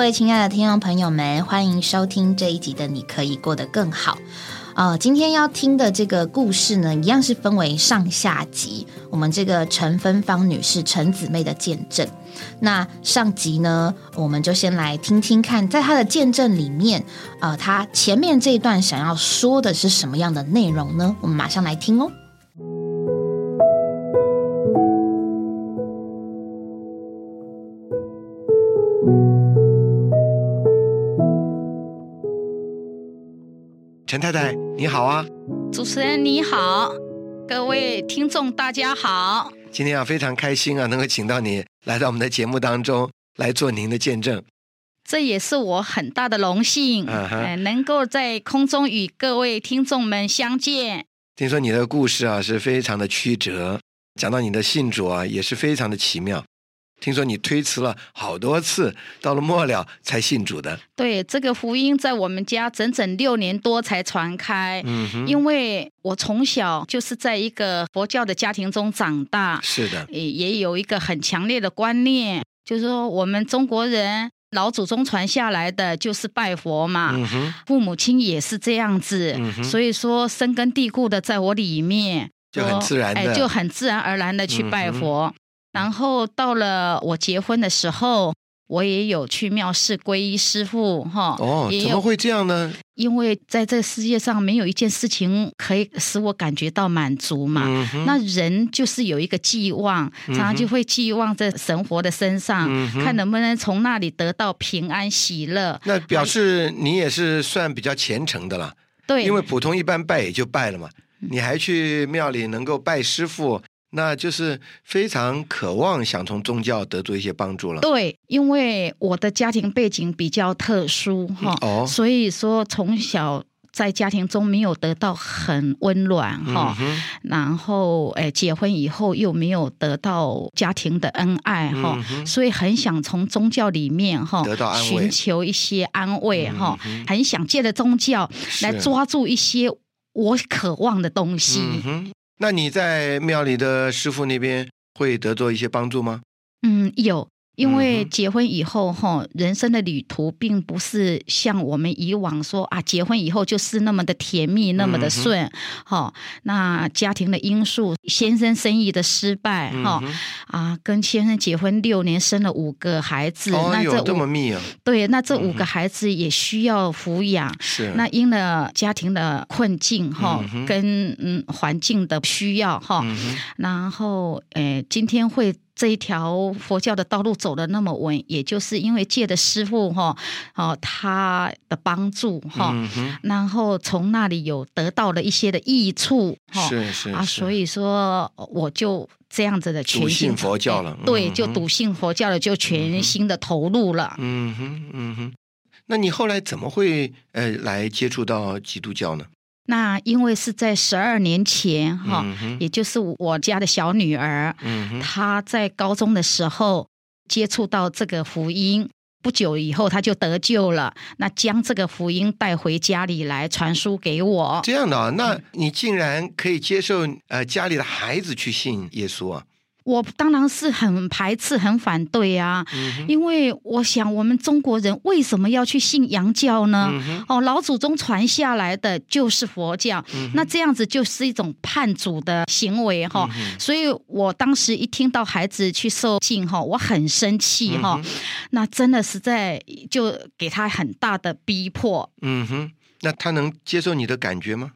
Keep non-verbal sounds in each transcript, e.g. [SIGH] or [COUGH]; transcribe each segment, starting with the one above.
各位亲爱的听众朋友们，欢迎收听这一集的《你可以过得更好》。呃，今天要听的这个故事呢，一样是分为上下集。我们这个陈芬芳女士、陈姊妹的见证。那上集呢，我们就先来听听看，在她的见证里面，呃，她前面这一段想要说的是什么样的内容呢？我们马上来听哦。陈太太，你好啊！主持人你好，各位听众大家好。今天啊，非常开心啊，能够请到你来到我们的节目当中来做您的见证，这也是我很大的荣幸，呃，能够在空中与各位听众们相见。听说你的故事啊，是非常的曲折，讲到你的信主啊，也是非常的奇妙。听说你推辞了好多次，到了末了才信主的。对，这个福音在我们家整整六年多才传开。嗯哼，因为我从小就是在一个佛教的家庭中长大。是的，也也有一个很强烈的观念，就是说我们中国人老祖宗传下来的就是拜佛嘛。父母亲也是这样子，所以说深根蒂固的在我里面，就很自然的，就很自然而然的去拜佛。然后到了我结婚的时候，我也有去庙寺皈依师傅，哈。哦，怎么会这样呢？因为在这世界上没有一件事情可以使我感觉到满足嘛。那人就是有一个寄望，常常就会寄望在神佛的身上，看能不能从那里得到平安喜乐。那表示你也是算比较虔诚的了。对，因为普通一般拜也就拜了嘛，你还去庙里能够拜师傅。那就是非常渴望想从宗教得到一些帮助了。对，因为我的家庭背景比较特殊哈，哦，所以说从小在家庭中没有得到很温暖哈，然后诶结婚以后又没有得到家庭的恩爱哈，所以很想从宗教里面哈得到安慰，寻求一些安慰哈，很想借着宗教来抓住一些我渴望的东西。那你在庙里的师傅那边会得到一些帮助吗？嗯，有。因为结婚以后哈，人生的旅途并不是像我们以往说啊，结婚以后就是那么的甜蜜，那么的顺哈。那家庭的因素，先生生意的失败哈啊，跟先生结婚六年，生了五个孩子，那这这么密啊？对，那这五个孩子也需要抚养。是。那因了家庭的困境哈，跟嗯环境的需要哈，然后诶，今天会。这一条佛教的道路走的那么稳，也就是因为借的师傅哈，哦他的帮助哈，然后从那里有得到了一些的益处哈，是是啊，所以说我就这样子的全信佛教了，对，就笃信佛教了，就全心的投入了。嗯哼嗯哼，那你后来怎么会呃来接触到基督教呢？那因为是在十二年前哈，也就是我家的小女儿，她在高中的时候接触到这个福音，不久以后她就得救了。那将这个福音带回家里来传输给我。这样的啊，那你竟然可以接受呃家里的孩子去信耶稣啊？我当然是很排斥、很反对啊，因为我想，我们中国人为什么要去信洋教呢？哦，老祖宗传下来的就是佛教，那这样子就是一种叛祖的行为哈。所以我当时一听到孩子去受浸哈，我很生气哈。那真的实在就给他很大的逼迫。嗯哼，那他能接受你的感觉吗？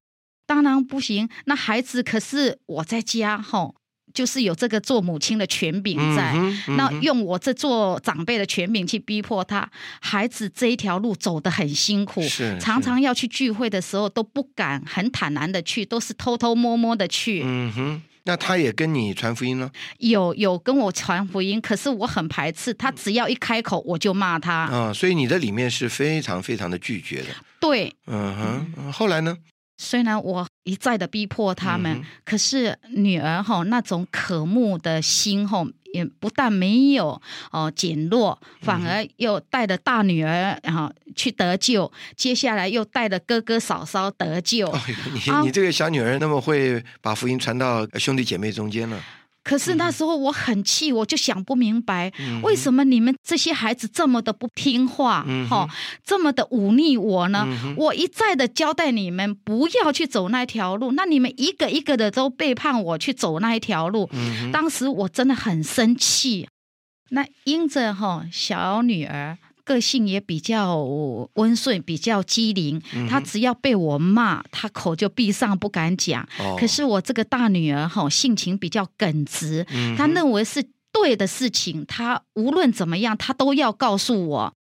当然不行。那孩子可是我在家哈。就是有这个做母亲的权柄在，那用我这做长辈的权柄去逼迫他，孩子这一条路走得很辛苦，是常常要去聚会的时候都不敢很坦然的去，都是偷偷摸摸的去。嗯哼，那他也跟你传福音了？有有跟我传福音，可是我很排斥他，只要一开口我就骂他。啊，所以你的里面是非常非常的拒绝的。对，嗯哼，后来呢？虽然我一再的逼迫他们，可是女儿哈那种渴慕的心哈，也不但没有哦减弱，反而又带着大女儿然后去得救，接下来又带着哥哥嫂嫂得救。你你这个小女儿那么会把福音传到兄弟姐妹中间了？可是那时候我很气，我就想不明白，为什么你们这些孩子这么的不听话，哈，这么的忤逆我呢？我一再的交代你们不要去走那条路，那你们一个一个的都背叛我去走那一条路。当时我真的很生气。那因着哈小女儿。个性也比较温顺，比较机灵。他只要被我骂，他口就闭上，不敢讲。可是我这个大女儿哈，性情比较耿直，她认为是对的事情，她无论怎么样，她都要告诉我。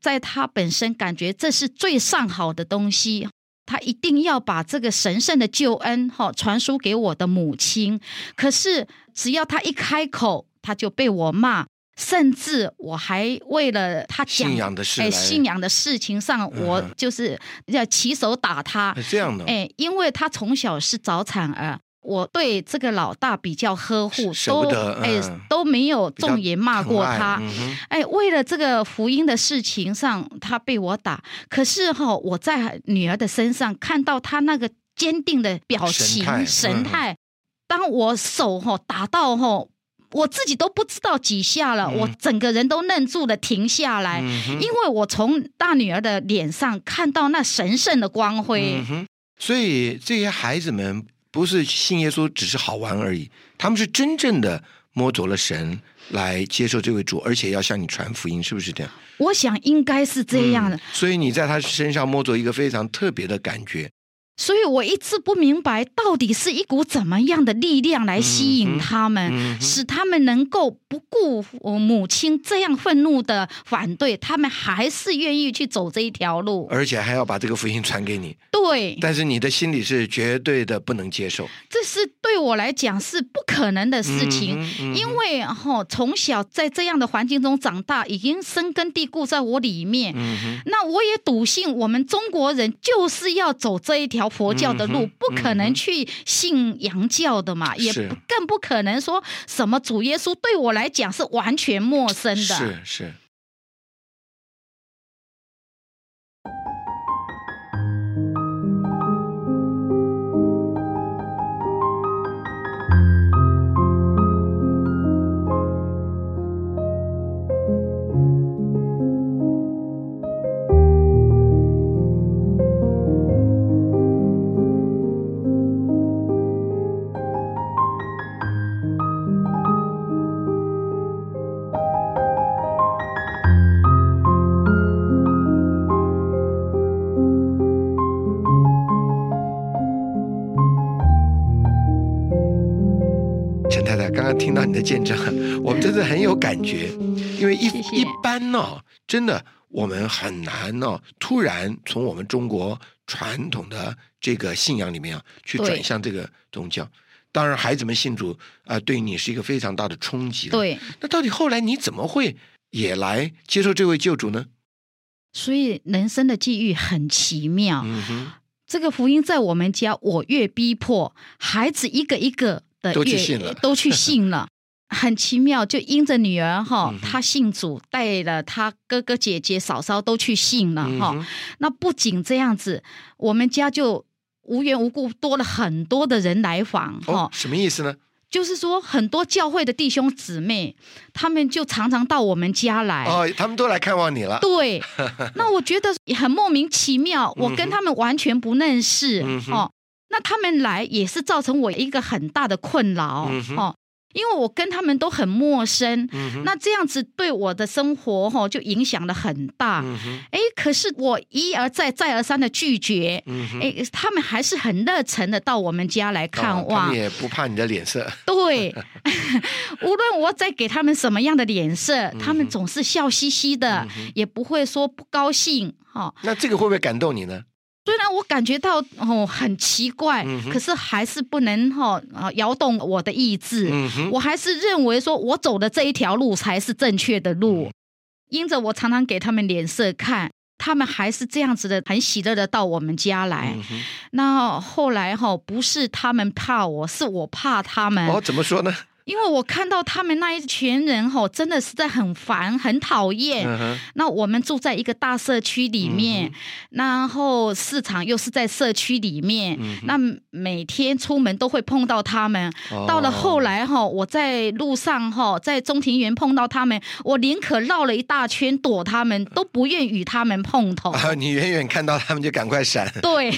在她本身感觉这是最上好的东西，她一定要把这个神圣的救恩哈传输给我的母亲。可是只要她一开口，她就被我骂。甚至我还为了他讲信仰的事，哎，信仰的事情上，我就是要起手打他。这样的，哎，因为他从小是早产儿，我对这个老大比较呵护，都哎都没有重言骂过他。哎，为了这个福音的事情上，他被我打。可是哈，我在女儿的身上看到他那个坚定的表情神态。当我手哈打到哈。我自己都不知道几下了，我整个人都愣住了，停下来，因为我从大女儿的脸上看到那神圣的光辉。所以这些孩子们不是信耶稣只是好玩而已，他们是真正的摸着了神来接受这位主，而且要向你传福音，是不是这样？我想应该是这样的。所以你在他身上摸着一个非常特别的感觉。所以我一直不明白，到底是一股怎么样的力量来吸引他们，使他们能够不顾我母亲这样愤怒的反对，他们还是愿意去走这一条路，而且还要把这个福音传给你。对，但是你的心里是绝对的不能接受，这是对我来讲是不可能的事情，因为哈从小在这样的环境中长大，已经深根蒂固在我里面。那我也笃信，我们中国人就是要走这一条。佛教的路不可能去信洋教的嘛，也更不可能说什么主耶稣对我来讲是完全陌生的。是是。你的见证，我们真的很有感觉，因为一一般呢，真的我们很难呢，突然从我们中国传统的这个信仰里面啊，去转向这个宗教。当然，孩子们信主啊，对你是一个非常大的冲击。对，那到底后来你怎么会也来接受这位救主呢？所以人生的际遇很奇妙。嗯哼，这个福音在我们家，我越逼迫孩子一个一个。的都去信了，都去信了，很奇妙。就因着女儿哈，她信主，带了她哥哥姐姐嫂嫂都去信了哈。那不仅这样子，我们家就无缘无故多了很多的人来访哈。什么意思呢？就是说，很多教会的弟兄姊妹，他们就常常到我们家来。哦，他们都来看望你了。对，[LAUGHS] 那我觉得很莫名其妙，我跟他们完全不认识哦。那他们来也是造成我一个很大的困扰哦，因为我跟他们都很陌生，那这样子对我的生活哈就影响了很大。哎，可是我一而再再而三的拒绝，哎，他们还是很热忱的到我们家来看望，也不怕你的脸色。对，[LAUGHS] 无论我再给他们什么样的脸色，他们总是笑嘻嘻的，也不会说不高兴。哈，那这个会不会感动你呢？虽然我感觉到哦很奇怪，可是还是不能哈啊摇动我的意志。我还是认为说我走的这一条路才是正确的路。因着我常常给他们脸色看，他们还是这样子的，很喜乐的到我们家来。那后来哈不是他们怕我，是我怕他们。哦，怎么说呢？因为我看到他们那一群人吼，真的是在很烦、很讨厌。那我们住在一个大社区里面，然后市场又是在社区里面，那每天出门都会碰到他们。到了后来哈，我在路上哈，在中庭园碰到他们，我宁可绕了一大圈躲他们，都不愿与他们碰头。[LAUGHS] 你远远看到他们就赶快闪。对，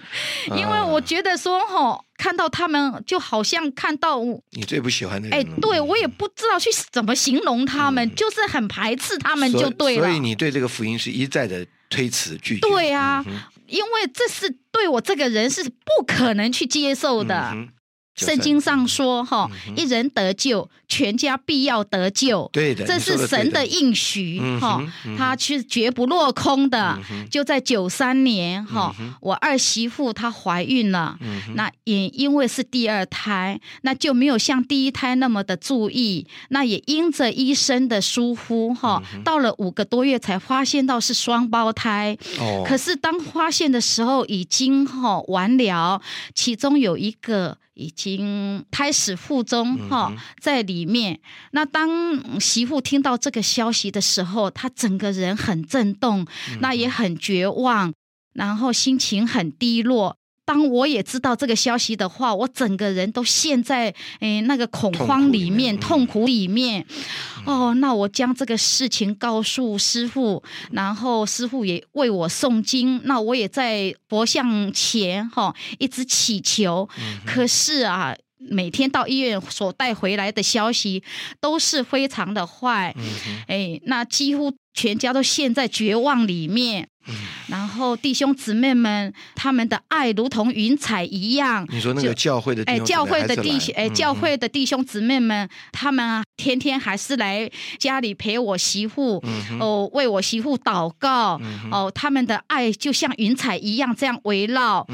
[LAUGHS] 因为我觉得说哈。看到他们就好像看到你最不喜欢的人。哎，对我也不知道去怎么形容他们，就是很排斥他们就对了。所以你对这个福音是一再的推辞拒绝。对啊，因为这是对我这个人是不可能去接受的。圣经上说：“哈，一人得救，全家必要得救。对的，这是神的应许。哈，他是绝不落空的。就在九三年，哈，我二媳妇她怀孕了，那也因为是第二胎，那就没有像第一胎那么的注意。那也因着医生的疏忽，哈，到了五个多月才发现到是双胞胎。哦，可是当发现的时候已经哈完了，其中有一个。”已经开始腹中哈，在里面。那当媳妇听到这个消息的时候，她整个人很震动，那也很绝望，然后心情很低落。当我也知道这个消息的话，我整个人都陷在诶那个恐慌里面、痛苦里面。哦，那我将这个事情告诉师傅，然后师傅也为我诵经。那我也在佛像前哈一直祈求。可是啊，每天到医院所带回来的消息都是非常的坏。哎，那几乎全家都陷在绝望里面。然后弟兄姊妹们，他们的爱如同云彩一样。你说那个教会的哎，教会的弟兄哎，教会的弟兄姊妹们，他们啊，天天还是来家里陪我媳妇，哦，为我媳妇祷告，哦，他们的爱就像云彩一样这样围绕，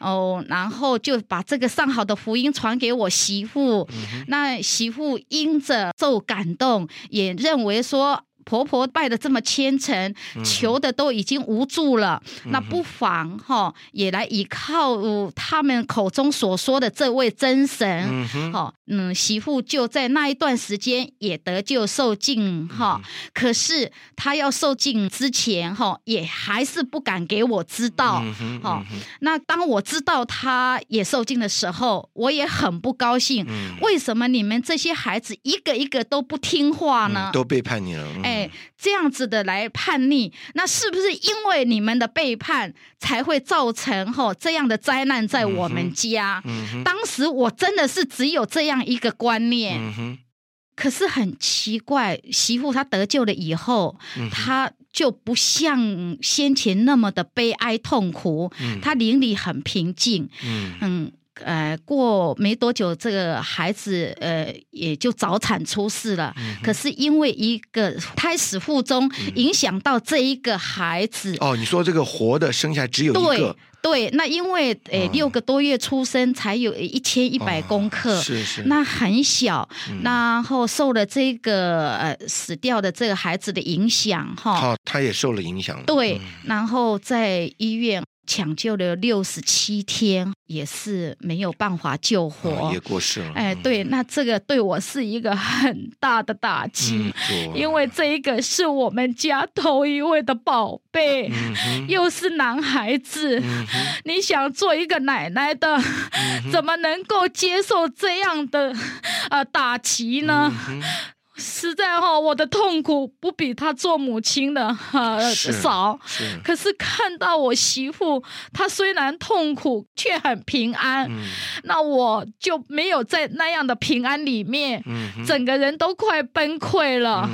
哦，然后就把这个上好的福音传给我媳妇。那媳妇因着受感动，也认为说。婆婆拜的这么虔诚，求的都已经无助了，那不妨哈也来依靠他们口中所说的这位真神，哈，嗯，媳妇就在那一段时间也得救受尽哈。可是她要受尽之前哈，也还是不敢给我知道，哈。那当我知道她也受尽的时候，我也很不高兴。为什么你们这些孩子一个一个都不听话呢？都背叛你了。哎，这样子的来叛逆，那是不是因为你们的背叛才会造成哈这样的灾难在我们家？当时我真的是只有这样一个观念，可是很奇怪，媳妇她得救了以后，她就不像先前那么的悲哀痛苦，她灵里很平静，嗯。呃，过没多久，这个孩子呃也就早产出世了。可是因为一个胎死腹中，影响到这一个孩子。哦，你说这个活的生下来只有一个？对，那因为呃六个多月出生，才有一千一百公克，是是，那很小。然后受了这个呃死掉的这个孩子的影响，哈，好，他也受了影响。对，然后在医院。抢救了六十七天，也是没有办法救活，也过世了。哎，对，那这个对我是一个很大的打击，因为这一个是我们家头一位的宝贝，又是男孩子，你想做一个奶奶的，怎么能够接受这样的呃打击呢？实在哈，我的痛苦不比他做母亲的哈少。是，可是看到我媳妇，她虽然痛苦，却很平安。嗯，那我就没有在那样的平安里面，整个人都快崩溃了。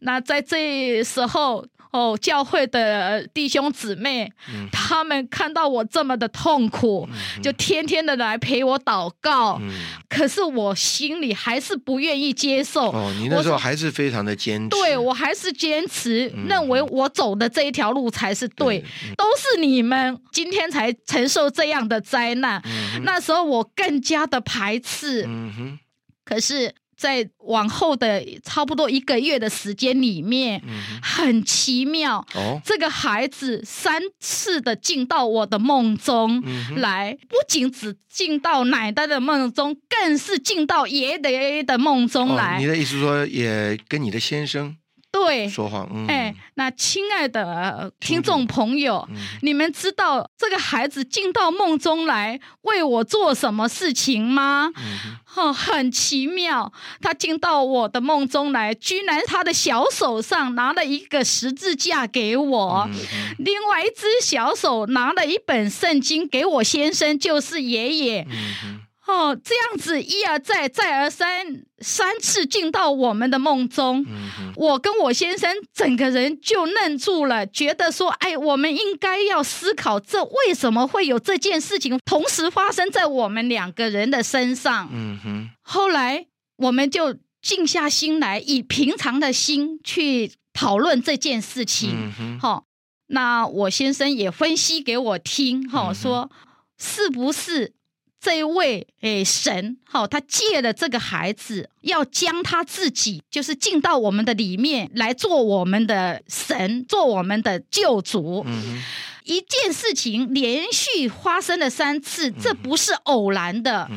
那在这时候。哦，教会的弟兄姊妹，他们看到我这么的痛苦，就天天的来陪我祷告。可是我心里还是不愿意接受。哦，你那时候还是非常的坚持。对，我还是坚持认为我走的这一条路才是对。都是你们今天才承受这样的灾难。那时候我更加的排斥。嗯哼。可是。在往后的差不多一个月的时间里面，很奇妙。哦，这个孩子三次的进到我的梦中来，不仅只进到奶奶的梦中，更是进到爷爷的梦中来。你的意思说，也跟你的先生？对，说话，哎，那亲爱的听众朋友，你们知道这个孩子进到梦中来为我做什么事情吗？哦，很奇妙，他进到我的梦中来，居然他的小手上拿了一个十字架给我，另外一只小手拿了一本圣经给我先生，就是爷爷。哦，这样子一而再，再而三，三次进到我们的梦中，我跟我先生整个人就愣住了，觉得说，哎，我们应该要思考，这为什么会有这件事情同时发生在我们两个人的身上？嗯哼。后来我们就静下心来，以平常的心去讨论这件事情。好，那我先生也分析给我听，哈，说是不是？这一位诶神，好，他借了这个孩子，要将他自己，就是进到我们的里面来做我们的神，做我们的救主。一件事情连续发生了三次，这不是偶然的。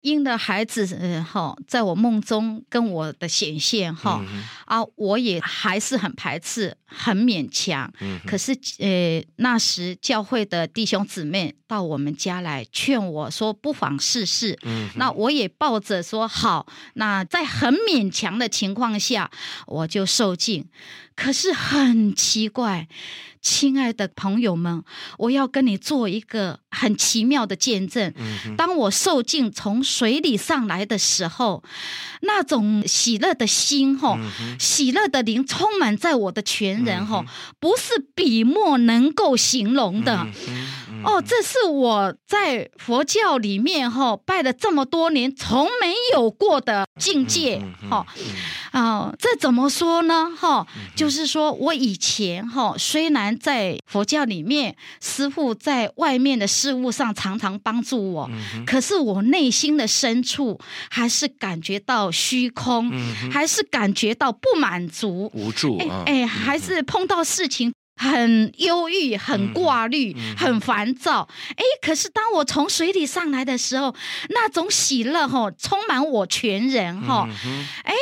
因的孩子，嗯，哈，在我梦中跟我的显现，哈，啊，我也还是很排斥，很勉强。嗯，可是，呃，那时教会的弟兄姊妹到我们家来劝我说，不妨试试。嗯，那我也抱着说好，那在很勉强的情况下，我就受尽。可是很奇怪。亲爱的朋友们，我要跟你做一个很奇妙的见证。当我受尽从水里上来的时候，那种喜乐的心，哈，喜乐的灵充满在我的全人，哈，不是笔墨能够形容的。哦，这是我在佛教里面哈拜了这么多年从没有过的境界哈啊，这怎么说呢哈？就是说我以前哈虽然在佛教里面，师傅在外面的事物上常常帮助我，可是我内心的深处还是感觉到虚空，还是感觉到不满足、无助啊！哎，还是碰到事情。很忧郁，很挂虑，很烦躁。哎，可是当我从水里上来的时候，那种喜乐哈，充满我全人哈。哎。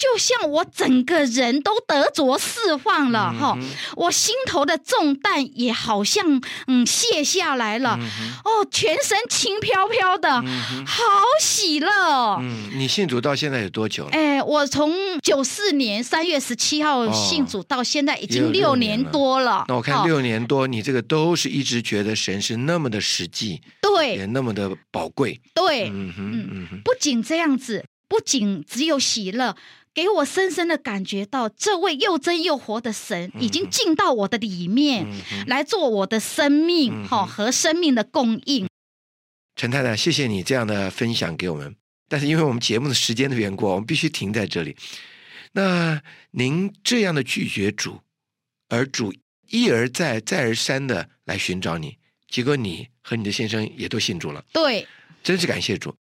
就像我整个人都得着释放了哈，我心头的重担也好像嗯卸下来了，哦，全身轻飘飘的，好喜乐。嗯，你信主到现在有多久了？哎，我从九四年三月十七号信主到现在已经六年多了。那我看六年多，你这个都是一直觉得神是那么的实际，对，也那么的宝贵，对，嗯哼，嗯哼，不仅这样子，不仅只有喜乐。给我深深的感觉到，这位又真又活的神已经进到我的里面，来做我的生命哈和生命的供应。陈太太，谢谢你这样的分享给我们。但是因为我们节目的时间的缘故，我们必须停在这里。那您这样的拒绝主，而主一而再、再而三的来寻找你，结果你和你的先生也都信主了。对，真是感谢主。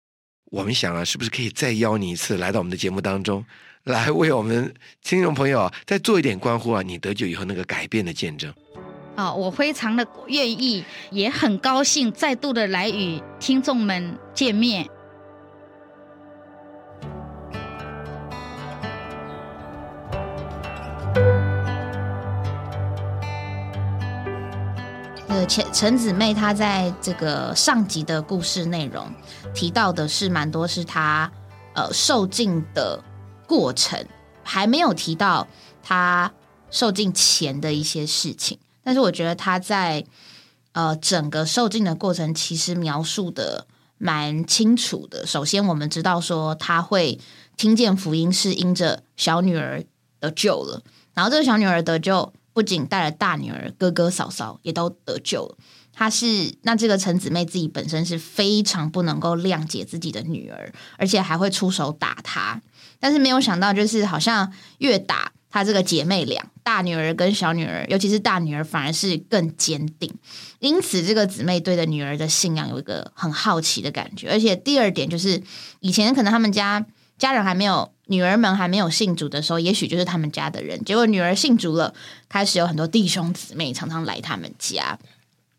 我们想啊，是不是可以再邀你一次来到我们的节目当中？来为我们听众朋友再做一点关乎啊，你得救以后那个改变的见证。啊，我非常的愿意，也很高兴再度的来与听众们见面。呃，陈陈姊妹她在这个上集的故事内容提到的是蛮多，是她呃受尽的。过程还没有提到他受尽前的一些事情，但是我觉得他在呃整个受尽的过程其实描述的蛮清楚的。首先，我们知道说他会听见福音是因着小女儿得救了，然后这个小女儿得救，不仅带了大女儿、哥哥、嫂嫂也都得救了。他是那这个陈姊妹自己本身是非常不能够谅解自己的女儿，而且还会出手打她。但是没有想到，就是好像越打她这个姐妹俩，大女儿跟小女儿，尤其是大女儿，反而是更坚定。因此，这个姊妹对的女儿的信仰有一个很好奇的感觉。而且第二点就是，以前可能他们家家人还没有，女儿们还没有信主的时候，也许就是他们家的人。结果女儿信主了，开始有很多弟兄姊妹常常来他们家。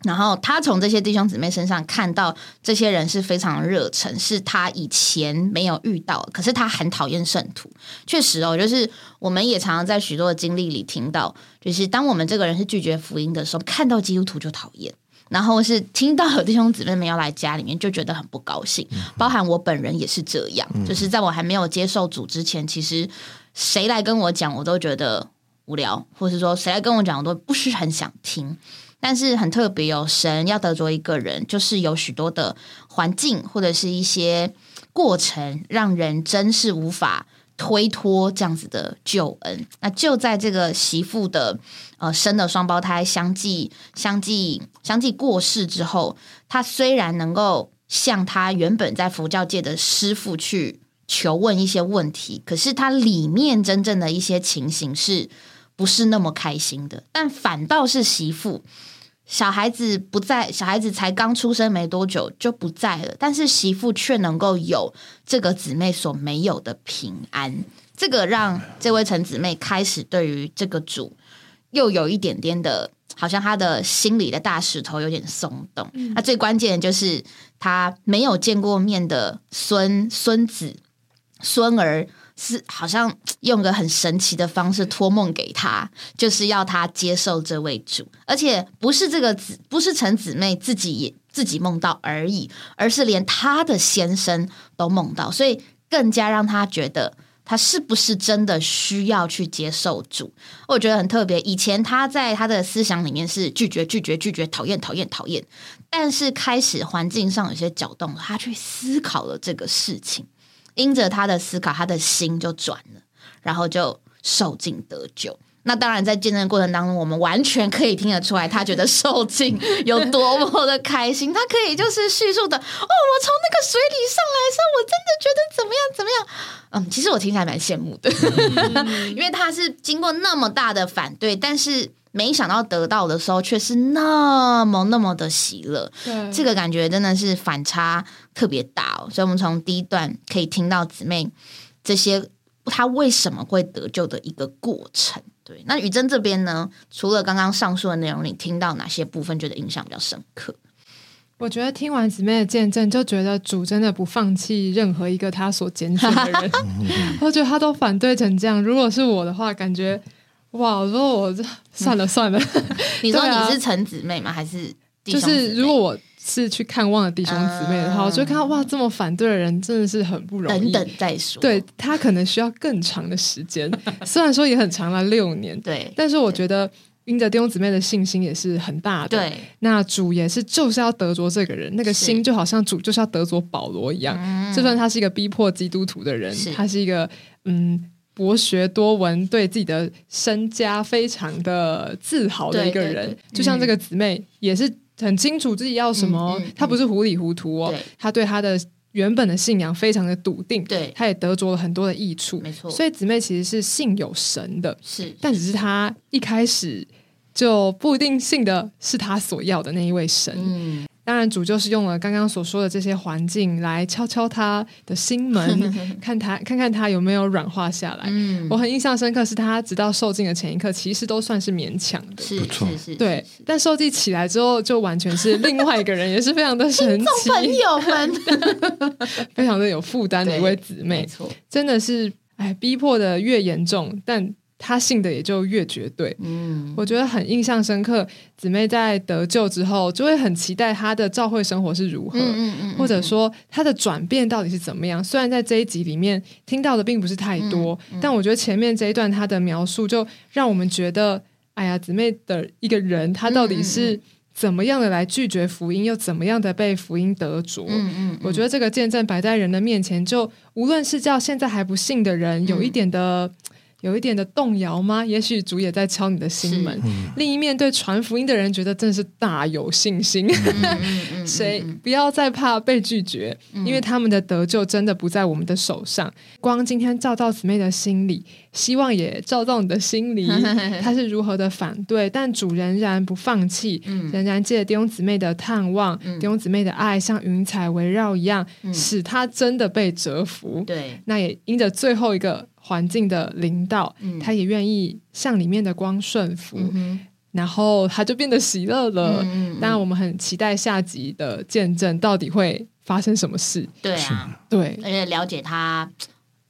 然后他从这些弟兄姊妹身上看到，这些人是非常热忱，是他以前没有遇到。可是他很讨厌圣徒，确实哦，就是我们也常常在许多的经历里听到，就是当我们这个人是拒绝福音的时候，看到基督徒就讨厌，然后是听到有弟兄姊妹们要来家里面，就觉得很不高兴。包含我本人也是这样，就是在我还没有接受主之前，其实谁来跟我讲，我都觉得无聊，或是说谁来跟我讲，我都不是很想听。但是很特别哦，神要得着一个人，就是有许多的环境或者是一些过程，让人真是无法推脱这样子的救恩。那就在这个媳妇的呃生的双胞胎相继相继相继过世之后，他虽然能够向他原本在佛教界的师傅去求问一些问题，可是他里面真正的一些情形是不是那么开心的？但反倒是媳妇。小孩子不在，小孩子才刚出生没多久就不在了，但是媳妇却能够有这个姊妹所没有的平安，这个让这位陈姊妹开始对于这个主又有一点点的，好像他的心里的大石头有点松动。那最关键的就是他没有见过面的孙孙子孙儿。是好像用个很神奇的方式托梦给他，就是要他接受这位主，而且不是这个子，不是陈姊妹自己也自己梦到而已，而是连他的先生都梦到，所以更加让他觉得他是不是真的需要去接受主。我觉得很特别，以前他在他的思想里面是拒绝、拒绝、拒绝、讨厌、讨厌、讨厌，但是开始环境上有些搅动，他去思考了这个事情。因着他的思考，他的心就转了，然后就受尽得救。那当然，在见证过程当中，我们完全可以听得出来，他觉得受尽 [LAUGHS] 有多么的开心。他可以就是叙述的哦，我从那个水里上来的时候，我真的觉得怎么样怎么样。嗯，其实我听起来蛮羡慕的，[LAUGHS] 因为他是经过那么大的反对，但是没想到得到的时候却是那么那么的喜乐。对，这个感觉真的是反差特别大哦。所以，我们从第一段可以听到姊妹这些她为什么会得救的一个过程。对，那雨珍这边呢？除了刚刚上述的内容，你听到哪些部分觉得印象比较深刻？我觉得听完姊妹的见证，就觉得主真的不放弃任何一个他所拣选的人。[LAUGHS] 我觉得他都反对成这样。如果是我的话，感觉哇，如果我这算了算了。[LAUGHS] 你说你是陈姊妹吗？还是就是如果我。是去看望了弟兄姊妹的话，我就看到哇，这么反对的人真的是很不容易。等等再说，对他可能需要更长的时间，[LAUGHS] 虽然说也很长了六年，对，但是我觉得因着弟兄姊妹的信心也是很大的。对，那主也是就是要得着这个人，那个心就好像主就是要得着保罗一样。就算他是一个逼迫基督徒的人，他是一个嗯博学多闻，对自己的身家非常的自豪的一个人，就像这个姊妹也是。很清楚自己要什么，她不是糊里糊涂哦，她对她的原本的信仰非常的笃定，对，他也得着了很多的益处，没错。所以姊妹其实是信有神的，是，但只是她一开始就不一定信的是她所要的那一位神。嗯。主就是用了刚刚所说的这些环境来敲敲他的心门，[LAUGHS] 看他看看他有没有软化下来。我很印象深刻，是他直到受尽的前一刻，其实都算是勉强的，是是是，对。但受尽起来之后，就完全是另外一个人，也是非常的神奇。朋友们，[LAUGHS] 非常的有负担的一位姊妹，没错，真的是哎，逼迫的越严重，但。他信的也就越绝对，嗯，我觉得很印象深刻。姊妹在得救之后，就会很期待她的教会生活是如何，嗯嗯或者说她的转变到底是怎么样。虽然在这一集里面听到的并不是太多，但我觉得前面这一段他的描述就让我们觉得，哎呀，姊妹的一个人，他到底是怎么样的来拒绝福音，又怎么样的被福音得着？嗯嗯，我觉得这个见证摆在人的面前，就无论是叫现在还不信的人，有一点的。有一点的动摇吗？也许主也在敲你的心门。另一面对传福音的人，觉得真是大有信心。[LAUGHS] 谁不要再怕被拒绝，因为他们的得救真的不在我们的手上。光今天照到姊妹的心里，希望也照到你的心里。[LAUGHS] 他是如何的反对，但主仍然不放弃，仍然借弟兄姊妹的探望，弟兄姊妹的爱像云彩围绕一样，使他真的被折服。对，那也因着最后一个环境的领导，他也愿意向里面的光顺服。然后他就变得喜乐了。当然，我们很期待下集的见证到底会发生什么事。对啊，对，而且了解他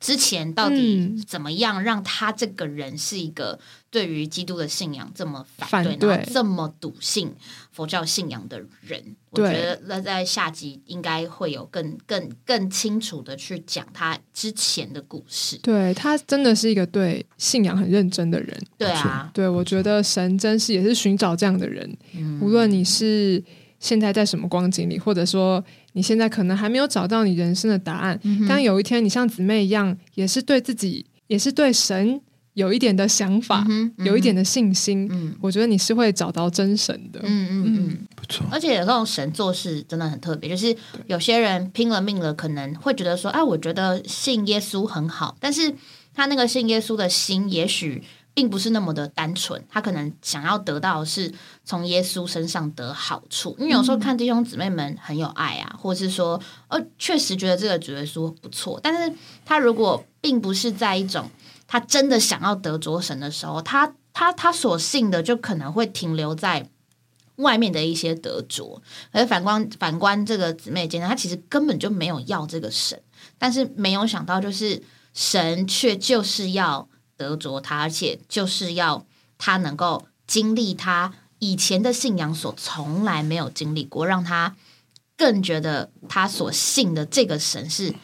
之前到底怎么样，让他这个人是一个。对于基督的信仰这么反对，这么笃信佛教信仰的人，我觉得那在下集应该会有更更更清楚的去讲他之前的故事。对他真的是一个对信仰很认真的人。对啊，对我觉得神真是也是寻找这样的人。无论你是现在在什么光景里，或者说你现在可能还没有找到你人生的答案，但有一天你像姊妹一样，也是对自己，也是对神。有一点的想法，有一点的信心，我觉得你是会找到真神的。嗯嗯嗯，不错。而且有时候神做事真的很特别，就是有些人拼了命了，可能会觉得说：“哎，我觉得信耶稣很好。”但是他那个信耶稣的心，也许并不是那么的单纯。他可能想要得到是从耶稣身上得好处。因为有时候看弟兄姊妹们很有爱啊，或是说，呃，确实觉得这个主耶稣不错。但是他如果并不是在一种他真的想要得着神的时候，他他他所信的就可能会停留在外面的一些得着，而反观反观这个姊妹间，他其实根本就没有要这个神，但是没有想到，就是神却就是要得着他，而且就是要他能够经历他以前的信仰所从来没有经历过，让他更觉得他所信的这个神是。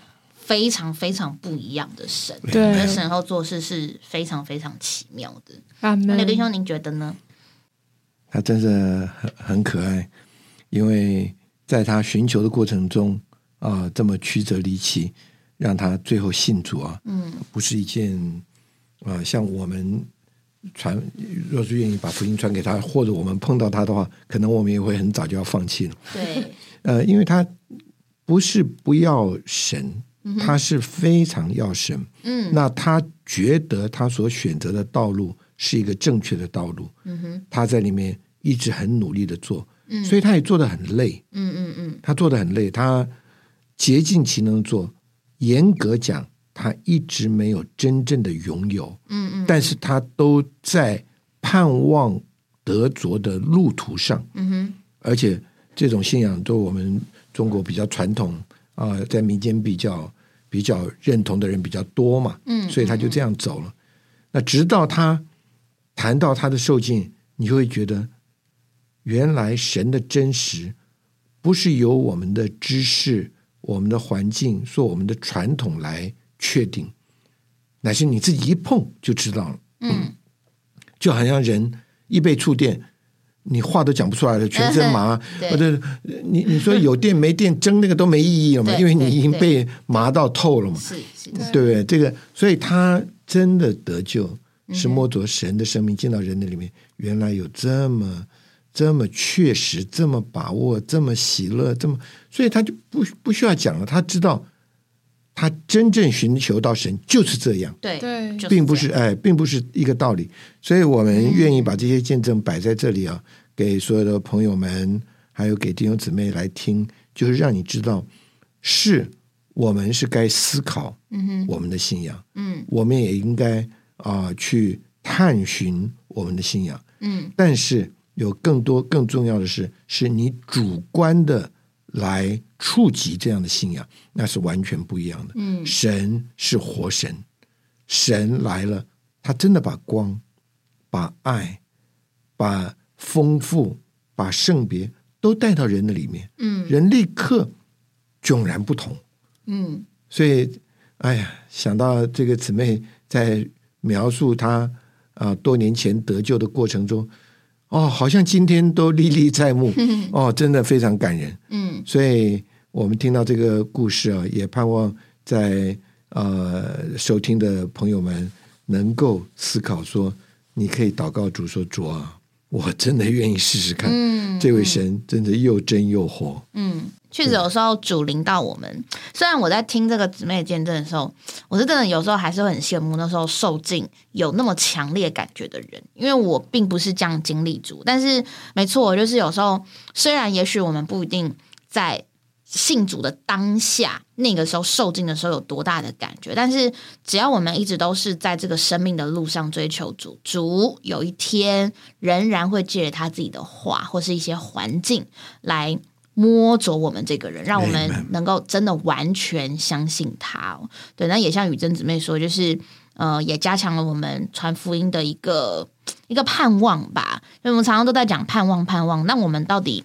非常非常不一样的神，对神后做事是非常非常奇妙的。阿门。刘弟兄，您觉得呢？他真的很很可爱，因为在他寻求的过程中啊，这么曲折离奇，让他最后信主啊，嗯，不是一件啊，像我们传，若是愿意把福音传给他，或者我们碰到他的话，可能我们也会很早就要放弃了。对，呃，因为他不是不要神。他是非常要神，嗯，那他觉得他所选择的道路是一个正确的道路，嗯哼，他在里面一直很努力的做，嗯，所以他也做的很累，嗯嗯嗯，他做的很累，他竭尽其能做。严格讲，他一直没有真正的拥有，嗯嗯，但是他都在盼望得着的路途上，嗯哼，而且这种信仰，都我们中国比较传统啊，在民间比较。比较认同的人比较多嘛，嗯，所以他就这样走了。那直到他谈到他的受尽，你就会觉得，原来神的真实不是由我们的知识、我们的环境、说我们的传统来确定，乃是你自己一碰就知道了。嗯，就好像人一被触电。你话都讲不出来了，全身麻，[LAUGHS] 或者你你说有电没电，争那个都没意义了嘛？因为你已经被麻到透了嘛，是是，对不对？这个，所以他真的得救，是摸着神的生命进到人的里面，原来有这么这么确实，这么把握，这么喜乐，这么，所以他就不不需要讲了，他知道。他真正寻求到神就是这样，对对，并不是哎，并不是一个道理。所以我们愿意把这些见证摆在这里啊，给所有的朋友们，还有给弟兄姊妹来听，就是让你知道，是我们是该思考，嗯我们的信仰，嗯，我们也应该啊去探寻我们的信仰，嗯，但是有更多更重要的是，是你主观的。来触及这样的信仰，那是完全不一样的。嗯，神是活神，神来了，他真的把光、把爱、把丰富、把圣别都带到人的里面。嗯，人立刻迥然不同。嗯，所以，哎呀，想到这个姊妹在描述她啊多年前得救的过程中。哦，好像今天都历历在目 [LAUGHS] 哦，真的非常感人。嗯，所以我们听到这个故事啊，也盼望在呃收听的朋友们能够思考说，你可以祷告主说主啊，我真的愿意试试看。嗯，这位神真的又真又活。嗯。确实，有时候主临到我们。虽然我在听这个姊妹见证的时候，我是真的有时候还是会很羡慕那时候受尽有那么强烈感觉的人，因为我并不是这样经历主。但是，没错，就是有时候，虽然也许我们不一定在信主的当下那个时候受尽的时候有多大的感觉，但是只要我们一直都是在这个生命的路上追求主，主有一天仍然会借着他自己的话或是一些环境来。摸着我们这个人，让我们能够真的完全相信他。对，那也像雨珍姊妹说，就是呃，也加强了我们传福音的一个一个盼望吧。因为我们常常都在讲盼望，盼望。那我们到底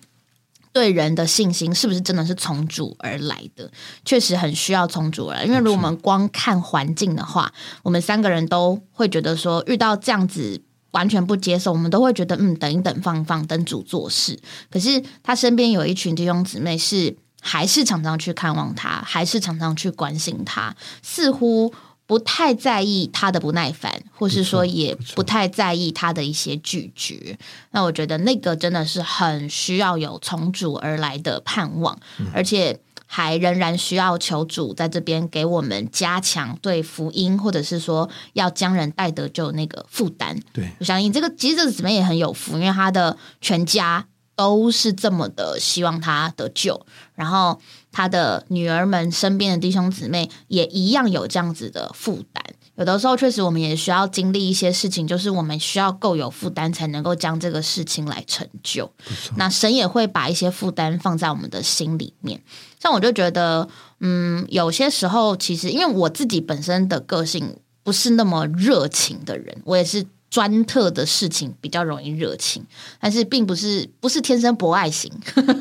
对人的信心是不是真的是从主而来的？确实很需要从主而来。因为如果我们光看环境的话，我们三个人都会觉得说，遇到这样子。完全不接受，我们都会觉得嗯，等一等，放一放，等主做事。可是他身边有一群弟兄姊妹，是还是常常去看望他，还是常常去关心他，似乎不太在意他的不耐烦，或是说也不太在意他的一些拒绝。那我觉得那个真的是很需要有从主而来的盼望，而且。还仍然需要求主在这边给我们加强对福音，或者是说要将人带得救那个负担。对，我相信这个其实这个姊妹也很有福，因为她的全家都是这么的希望他得救，然后他的女儿们身边的弟兄姊妹也一样有这样子的负担。有的时候确实我们也需要经历一些事情，就是我们需要够有负担，才能够将这个事情来成就。那神也会把一些负担放在我们的心里面。像我就觉得，嗯，有些时候其实因为我自己本身的个性不是那么热情的人，我也是专特的事情比较容易热情，但是并不是不是天生博爱型。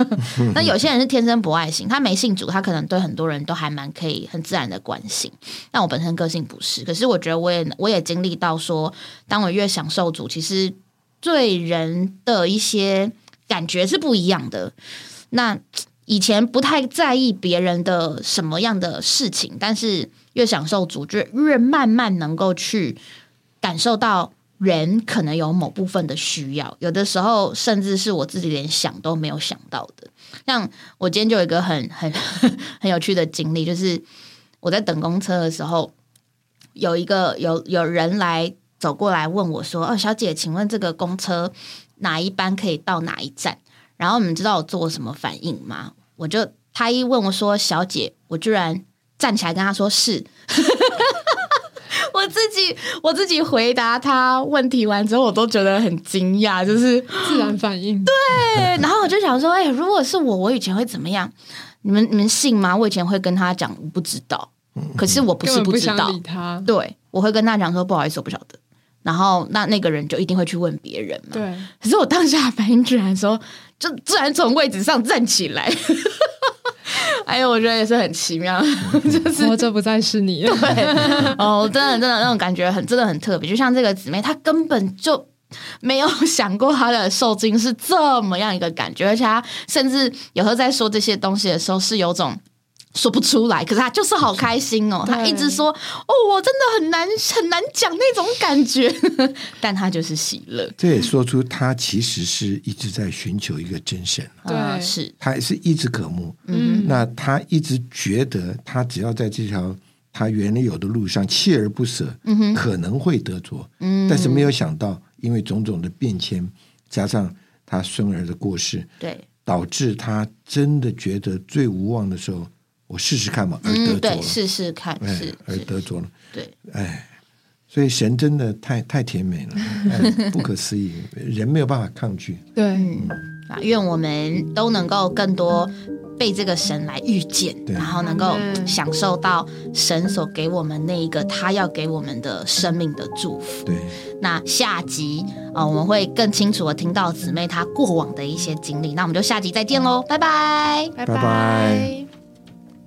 [LAUGHS] 那有些人是天生博爱型，他没信主，他可能对很多人都还蛮可以很自然的关心。但我本身个性不是，可是我觉得我也我也经历到说，当我越享受主，其实对人的一些感觉是不一样的。那。以前不太在意别人的什么样的事情，但是越享受主，就越慢慢能够去感受到人可能有某部分的需要。有的时候，甚至是我自己连想都没有想到的。像我今天就有一个很 [LAUGHS] 很很有趣的经历，就是我在等公车的时候，有一个有有人来走过来问我说：“哦，小姐，请问这个公车哪一班可以到哪一站？”然后你们知道我做什么反应吗？我就他一问我说：“小姐，我居然站起来跟他说是。” [LAUGHS] 我自己我自己回答他问题完之后，我都觉得很惊讶，就是自然反应。对，然后我就想说：“哎，如果是我，我以前会怎么样？你们你们信吗？我以前会跟他讲我不知道，可是我不是不知道。他对，我会跟他讲说不好意思，我不晓得。然后那那个人就一定会去问别人嘛。对，可是我当下反应居然说。就自然从位置上站起来，[LAUGHS] 哎呦，我觉得也是很奇妙，[LAUGHS] 就是活着不再是你，对，[LAUGHS] 哦，真的真的那种感觉很真的很特别，就像这个姊妹，她根本就没有想过她的受精是这么样一个感觉，而且她甚至有时候在说这些东西的时候是有种。说不出来，可是他就是好开心哦。他一直说：“哦，我真的很难很难讲那种感觉。[LAUGHS] ”但他就是喜乐。这也说出他其实是一直在寻求一个真神。对，是他是一直渴慕。嗯，那他一直觉得他只要在这条他原来有的路上锲而不舍，嗯可能会得着。嗯，但是没有想到，因为种种的变迁，加上他孙儿的过世，对，导致他真的觉得最无望的时候。我试试看嘛，而得着了。试试看，是而得着了。对，哎，所以神真的太太甜美了，[LAUGHS] 不可思议，人没有办法抗拒。对，啊，愿我们都能够更多被这个神来遇见，然后能够享受到神所给我们那一个他要给我们的生命的祝福。对，那下集啊，我们会更清楚的听到姊妹她过往的一些经历。那我们就下集再见喽，拜拜，拜拜。